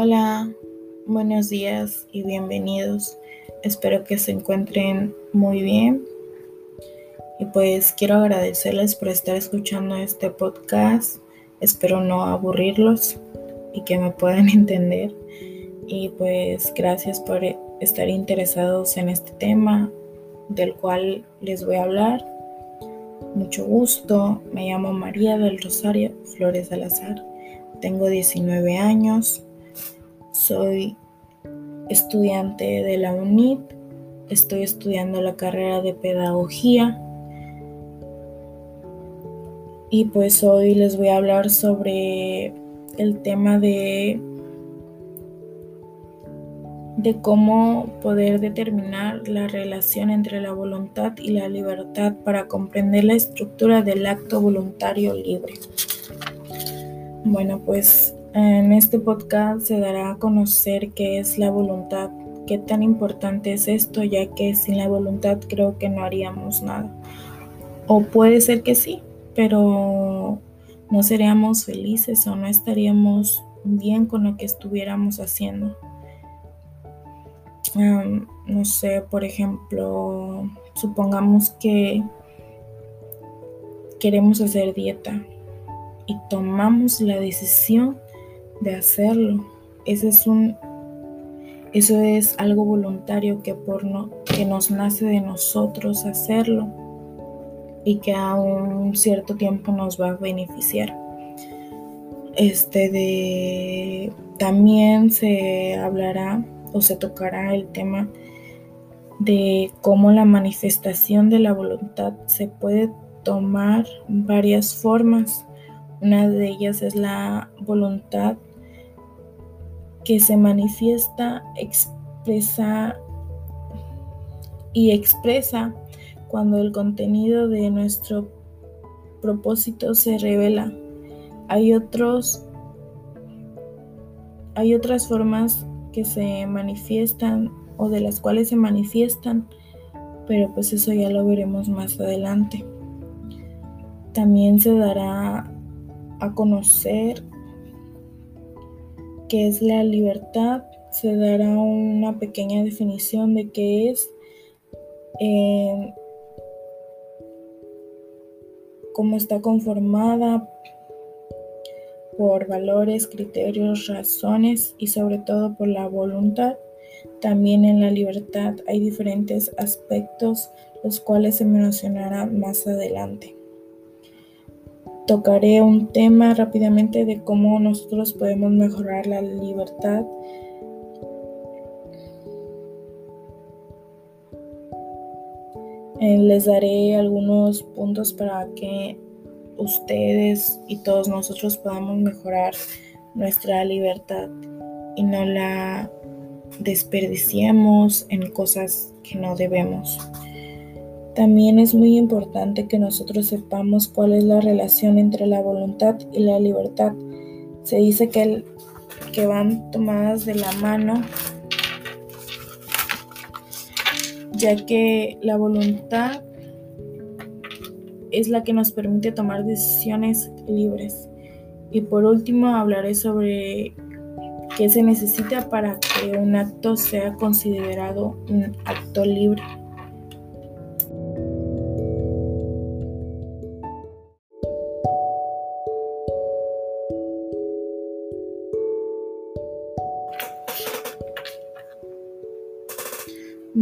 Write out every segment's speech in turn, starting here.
Hola, buenos días y bienvenidos. Espero que se encuentren muy bien. Y pues quiero agradecerles por estar escuchando este podcast. Espero no aburrirlos y que me puedan entender. Y pues gracias por estar interesados en este tema del cual les voy a hablar. Mucho gusto, me llamo María del Rosario Flores Salazar, tengo 19 años, soy estudiante de la UNIT, estoy estudiando la carrera de pedagogía y pues hoy les voy a hablar sobre el tema de de cómo poder determinar la relación entre la voluntad y la libertad para comprender la estructura del acto voluntario libre. Bueno, pues en este podcast se dará a conocer qué es la voluntad, qué tan importante es esto, ya que sin la voluntad creo que no haríamos nada. O puede ser que sí, pero no seríamos felices o no estaríamos bien con lo que estuviéramos haciendo no sé, por ejemplo, supongamos que queremos hacer dieta y tomamos la decisión de hacerlo. Ese es un eso es algo voluntario que por no, que nos nace de nosotros hacerlo y que a un cierto tiempo nos va a beneficiar. Este de también se hablará o se tocará el tema de cómo la manifestación de la voluntad se puede tomar varias formas. Una de ellas es la voluntad que se manifiesta, expresa y expresa cuando el contenido de nuestro propósito se revela. Hay otros hay otras formas que se manifiestan o de las cuales se manifiestan, pero pues eso ya lo veremos más adelante. También se dará a conocer qué es la libertad, se dará una pequeña definición de qué es, eh, cómo está conformada, por valores, criterios, razones y sobre todo por la voluntad. También en la libertad hay diferentes aspectos los cuales se mencionarán más adelante. Tocaré un tema rápidamente de cómo nosotros podemos mejorar la libertad. Eh, les daré algunos puntos para que ustedes y todos nosotros podamos mejorar nuestra libertad y no la desperdiciemos en cosas que no debemos. También es muy importante que nosotros sepamos cuál es la relación entre la voluntad y la libertad. Se dice que, que van tomadas de la mano, ya que la voluntad es la que nos permite tomar decisiones libres. Y por último hablaré sobre qué se necesita para que un acto sea considerado un acto libre.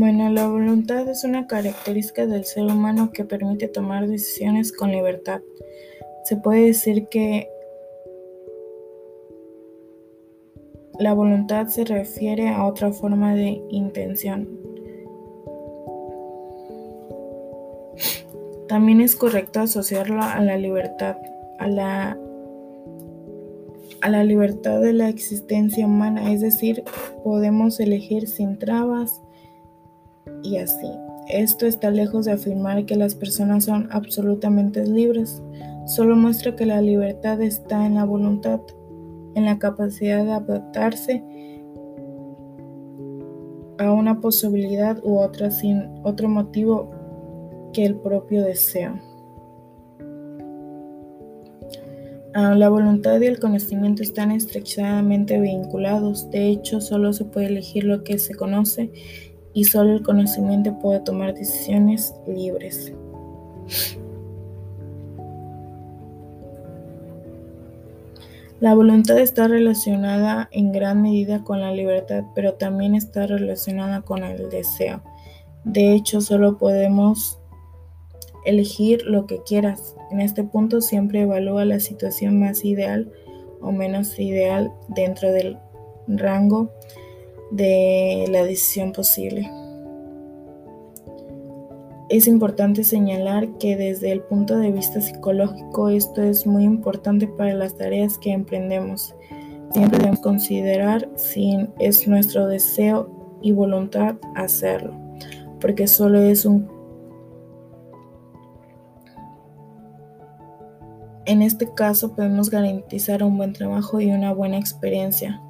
Bueno, la voluntad es una característica del ser humano que permite tomar decisiones con libertad. Se puede decir que la voluntad se refiere a otra forma de intención. También es correcto asociarlo a la libertad, a la, a la libertad de la existencia humana, es decir, podemos elegir sin trabas, y así. Esto está lejos de afirmar que las personas son absolutamente libres, solo muestra que la libertad está en la voluntad, en la capacidad de adaptarse a una posibilidad u otra sin otro motivo que el propio deseo. Ah, la voluntad y el conocimiento están estrechamente vinculados. De hecho, solo se puede elegir lo que se conoce y solo el conocimiento puede tomar decisiones libres. La voluntad está relacionada en gran medida con la libertad, pero también está relacionada con el deseo. De hecho, solo podemos elegir lo que quieras. En este punto siempre evalúa la situación más ideal o menos ideal dentro del rango de la decisión posible. Es importante señalar que desde el punto de vista psicológico esto es muy importante para las tareas que emprendemos. Siempre debemos considerar si es nuestro deseo y voluntad hacerlo, porque solo es un... En este caso podemos garantizar un buen trabajo y una buena experiencia.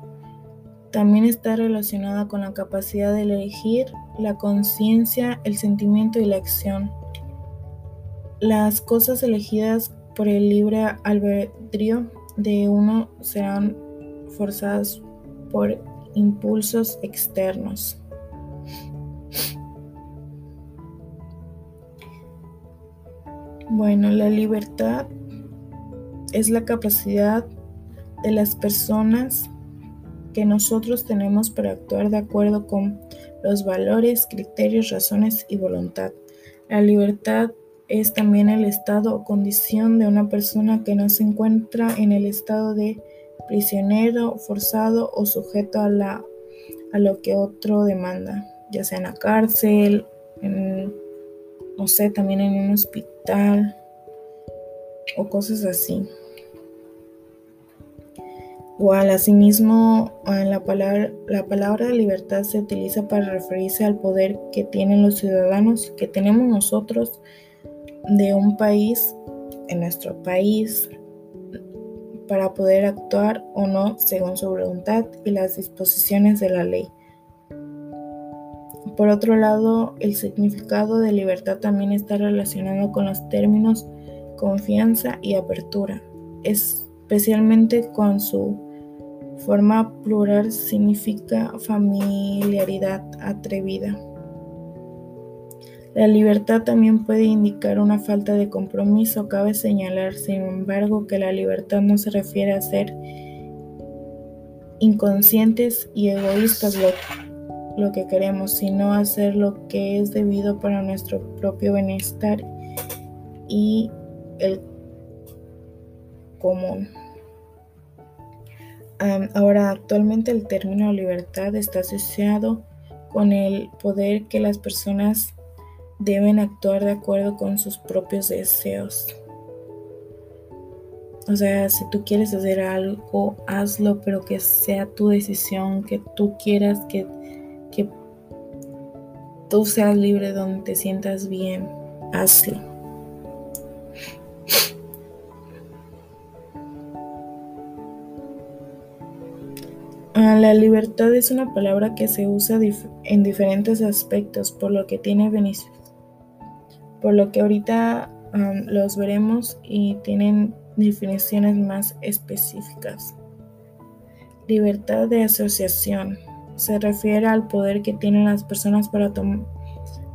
También está relacionada con la capacidad de elegir, la conciencia, el sentimiento y la acción. Las cosas elegidas por el libre albedrío de uno serán forzadas por impulsos externos. Bueno, la libertad es la capacidad de las personas que nosotros tenemos para actuar de acuerdo con los valores, criterios, razones y voluntad. La libertad es también el estado o condición de una persona que no se encuentra en el estado de prisionero, forzado o sujeto a, lo que otro demanda, ya sea en la cárcel, en, no sé, también en un hospital o cosas así. Asimismo, la palabra, la palabra libertad se utiliza para referirse al poder que tienen los ciudadanos, que tenemos nosotros de un país, en nuestro país, para poder actuar o no según su voluntad y las disposiciones de la ley. Por otro lado, el significado de libertad también está relacionado con los términos confianza y apertura, especialmente con su Forma plural significa familiaridad atrevida. La libertad también puede indicar una falta de compromiso. Cabe señalar, sin embargo, que la libertad no se refiere a ser inconscientes y egoístas lo, lo que queremos, sino a hacer lo que es debido para nuestro propio bienestar y el común ahora, actualmente el término libertad está asociado con el poder que las personas deben actuar de acuerdo con sus propios deseos. O sea, si tú quieres hacer algo, hazlo, pero que sea tu decisión, que tú quieras, que, que tú seas libre donde te sientas bien, hazlo. La libertad es una palabra que se usa en diferentes aspectos, por lo que tiene. Por lo que ahorita los veremos y tienen definiciones más específicas. Libertad de asociación se refiere al poder que tienen las personas para,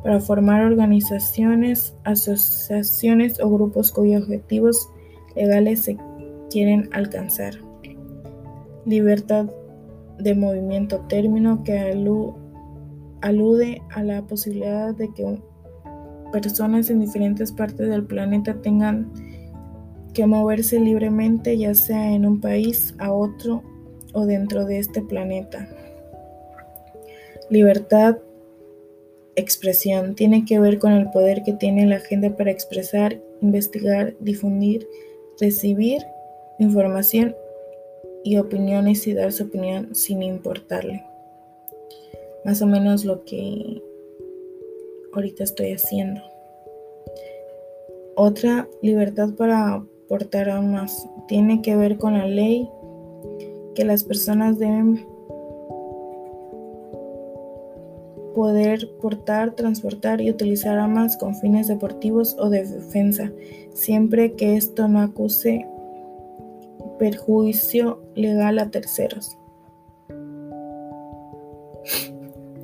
para formar organizaciones, asociaciones o grupos cuyos objetivos legales se quieren alcanzar. Libertad de movimiento, término que alude a la posibilidad de que personas en diferentes partes del planeta tengan que moverse libremente, ya sea en un país, a otro o dentro de este planeta. Libertad, expresión, tiene que ver con el poder que tiene la gente para expresar, investigar, difundir, recibir información y opiniones y dar su opinión sin importarle. Más o menos lo que ahorita estoy haciendo. Otra libertad para aportar armas tiene que ver con la ley que las personas deben poder portar, transportar y utilizar armas con fines deportivos o de defensa, siempre que esto no acuse perjuicio legal a terceros.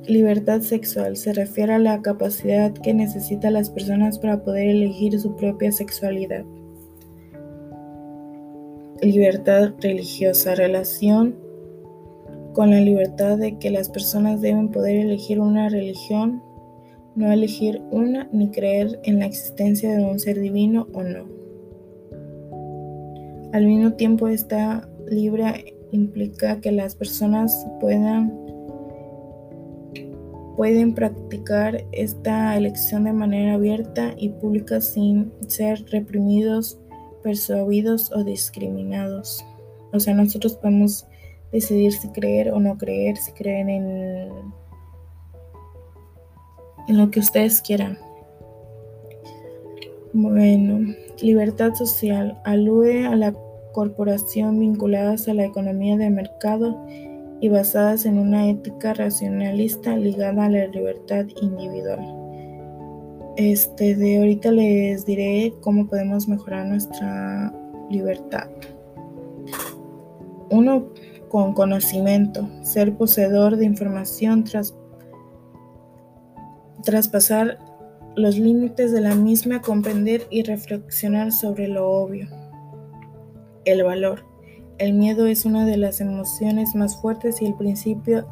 Libertad sexual se refiere a la capacidad que necesitan las personas para poder elegir su propia sexualidad. Libertad religiosa, relación con la libertad de que las personas deben poder elegir una religión, no elegir una ni creer en la existencia de un ser divino o no. Al mismo tiempo, esta libre implica que las personas puedan, pueden practicar esta elección de manera abierta y pública sin ser reprimidos, persuadidos o discriminados. O sea, nosotros podemos decidir si creer o no creer, si creen en, en lo que ustedes quieran. Bueno, libertad social alude a la corporación vinculadas a la economía de mercado y basadas en una ética racionalista ligada a la libertad individual. Este de ahorita les diré cómo podemos mejorar nuestra libertad. Uno con conocimiento, ser poseedor de información tras traspasar los límites de la misma, comprender y reflexionar sobre lo obvio. El valor. El miedo es una de las emociones más fuertes y el principio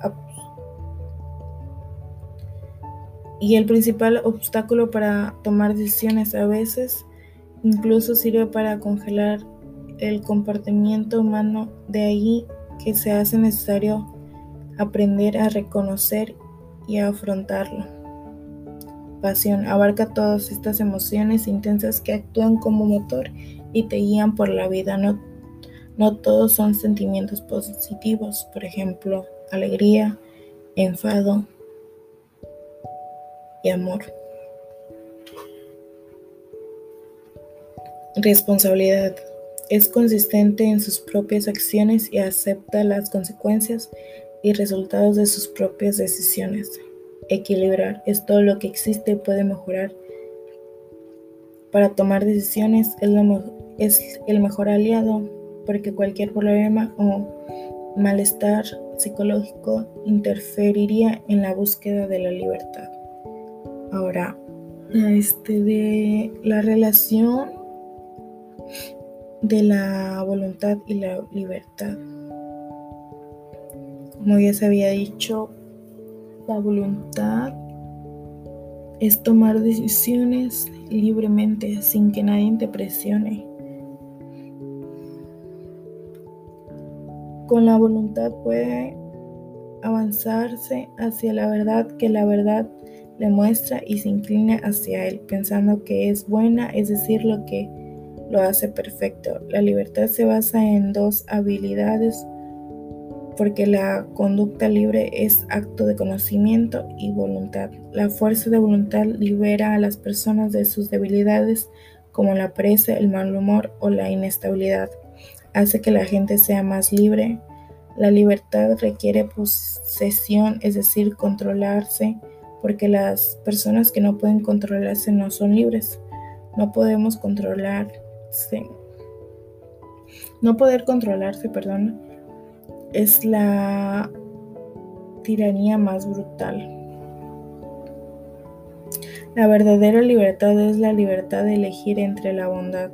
y el principal obstáculo para tomar decisiones a veces incluso sirve para congelar el comportamiento humano de ahí que se hace necesario aprender a reconocer y a afrontarlo. Abarca todas estas emociones intensas que actúan como motor y te guían por la vida. No, no todos son sentimientos positivos, por ejemplo, alegría, enfado y amor. Responsabilidad es consistente en sus propias acciones y acepta las consecuencias y resultados de sus propias decisiones. Equilibrar es todo lo que existe y puede mejorar. Para tomar decisiones es, es el mejor aliado porque cualquier problema o malestar psicológico interferiría en la búsqueda de la libertad. Ahora, este de la relación de la voluntad y la libertad. Como ya se había dicho, la voluntad es tomar decisiones libremente sin que nadie te presione. Con la voluntad puede avanzarse hacia la verdad que la verdad le muestra y se inclina hacia él, pensando que es buena, es decir, lo que lo hace perfecto. La libertad se basa en dos habilidades porque la conducta libre es acto de conocimiento y voluntad. La fuerza de voluntad libera a las personas de sus debilidades como la pereza, el mal humor o la inestabilidad. Hace que la gente sea más libre. La libertad requiere posesión, es decir, controlarse, porque las personas que no pueden controlarse no son libres. No podemos controlar no poder controlarse, perdón, es la tiranía más brutal. La verdadera libertad es la libertad de elegir entre la bondad.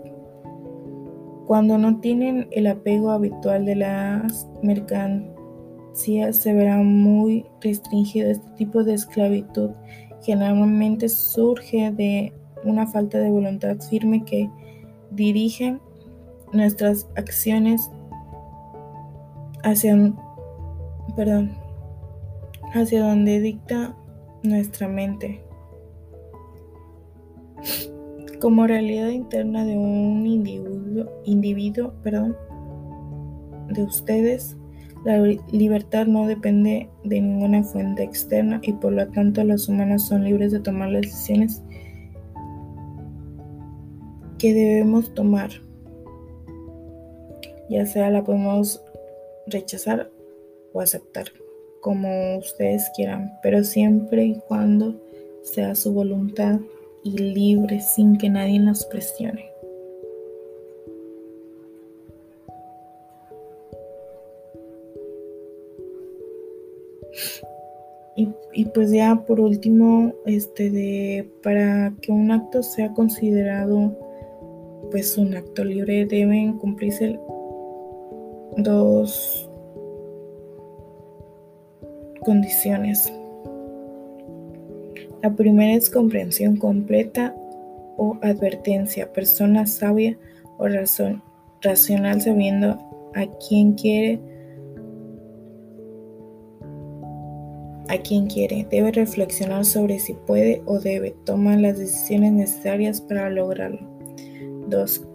Cuando no tienen el apego habitual de las mercancías, se verá muy restringido este tipo de esclavitud. Generalmente surge de una falta de voluntad firme que dirigen nuestras acciones hacia, perdón, hacia donde dicta nuestra mente. Como realidad interna de un individuo, individuo perdón, de ustedes, la libertad no depende de ninguna fuente externa y por lo tanto los humanos son libres de tomar las decisiones que debemos tomar. Ya sea la podemos rechazar o aceptar, como ustedes quieran, pero siempre y cuando sea su voluntad y libre sin que nadie nos presione. Y, pues ya por último, este de para que un acto sea considerado pues un acto libre deben cumplirse dos condiciones. La primera es comprensión completa o advertencia, persona sabia o razón, racional sabiendo a quién quiere a quien quiere. Debe reflexionar sobre si puede o debe. tomar las decisiones necesarias para lograrlo. 2.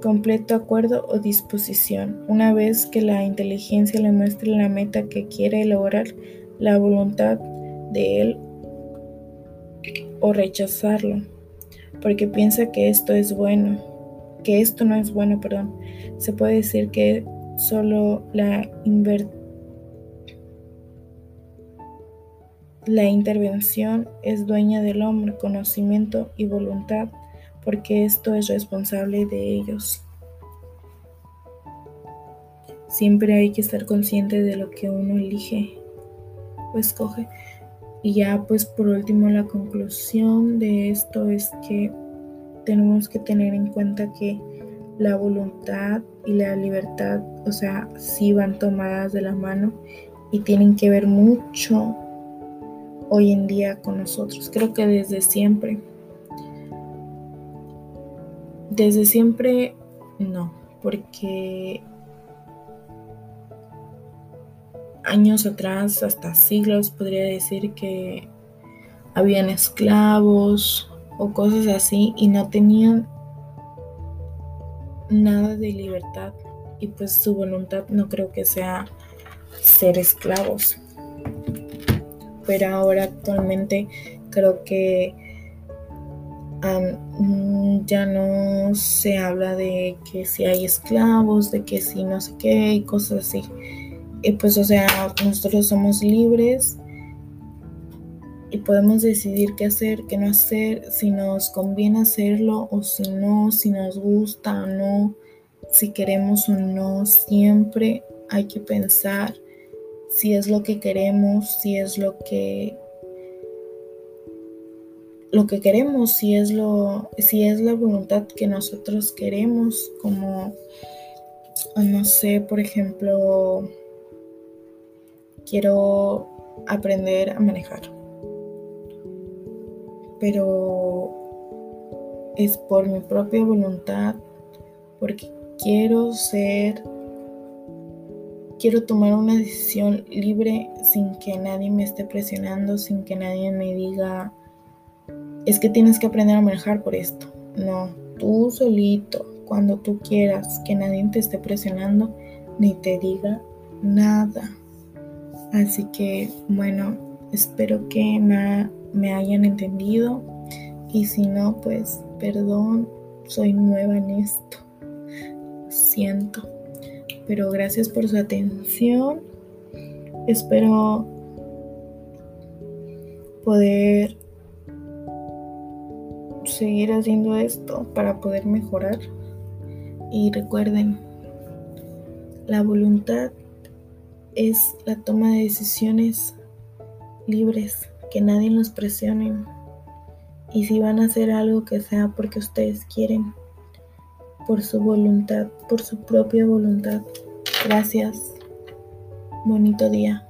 Completo acuerdo o disposición. Una vez que la inteligencia le muestre la meta que quiere lograr, la voluntad de él o rechazarlo, porque piensa que esto es bueno, que esto no es bueno, perdón. Se puede decir que Solo la, la intervención es dueña del hombre, conocimiento y voluntad, porque esto es responsable de ellos. Siempre hay que estar consciente de lo que uno elige o escoge. Y ya pues por último la conclusión de esto es que tenemos que tener en cuenta que la voluntad y la libertad, o sea, sí van tomadas de la mano y tienen que ver mucho hoy en día con nosotros. Creo que desde siempre. Desde siempre no, porque años atrás, hasta siglos, podría decir que habían esclavos o cosas así y no tenían nada de libertad y pues su voluntad no creo que sea ser esclavos. Pero ahora actualmente creo que ya no se habla de que si hay esclavos, de que si no sé qué y cosas así. Y pues o sea, nosotros somos libres y podemos decidir qué hacer, qué no hacer, si nos conviene hacerlo o si no, si nos gusta o no, si queremos o no. Siempre hay que pensar si es lo que queremos, si es lo que lo que queremos, si es lo si es la voluntad que nosotros queremos, como no sé, por ejemplo, quiero aprender a manejar. Pero es por mi propia voluntad, porque quiero ser, quiero tomar una decisión libre sin que nadie me esté presionando, sin que nadie me diga, es que tienes que aprender a manejar por esto. No, tú solito, cuando tú quieras, que nadie te esté presionando ni te diga nada. Así que, bueno, espero que me me hayan entendido y si no, pues perdón, soy nueva en esto. Siento. Pero gracias por su atención. Espero poder seguir haciendo esto para poder mejorar. Y recuerden, la voluntad es la toma de decisiones libres que nadie los presione. Y si van a hacer algo que sea porque ustedes quieren, por su voluntad, por su propia voluntad. Gracias. Bonito día.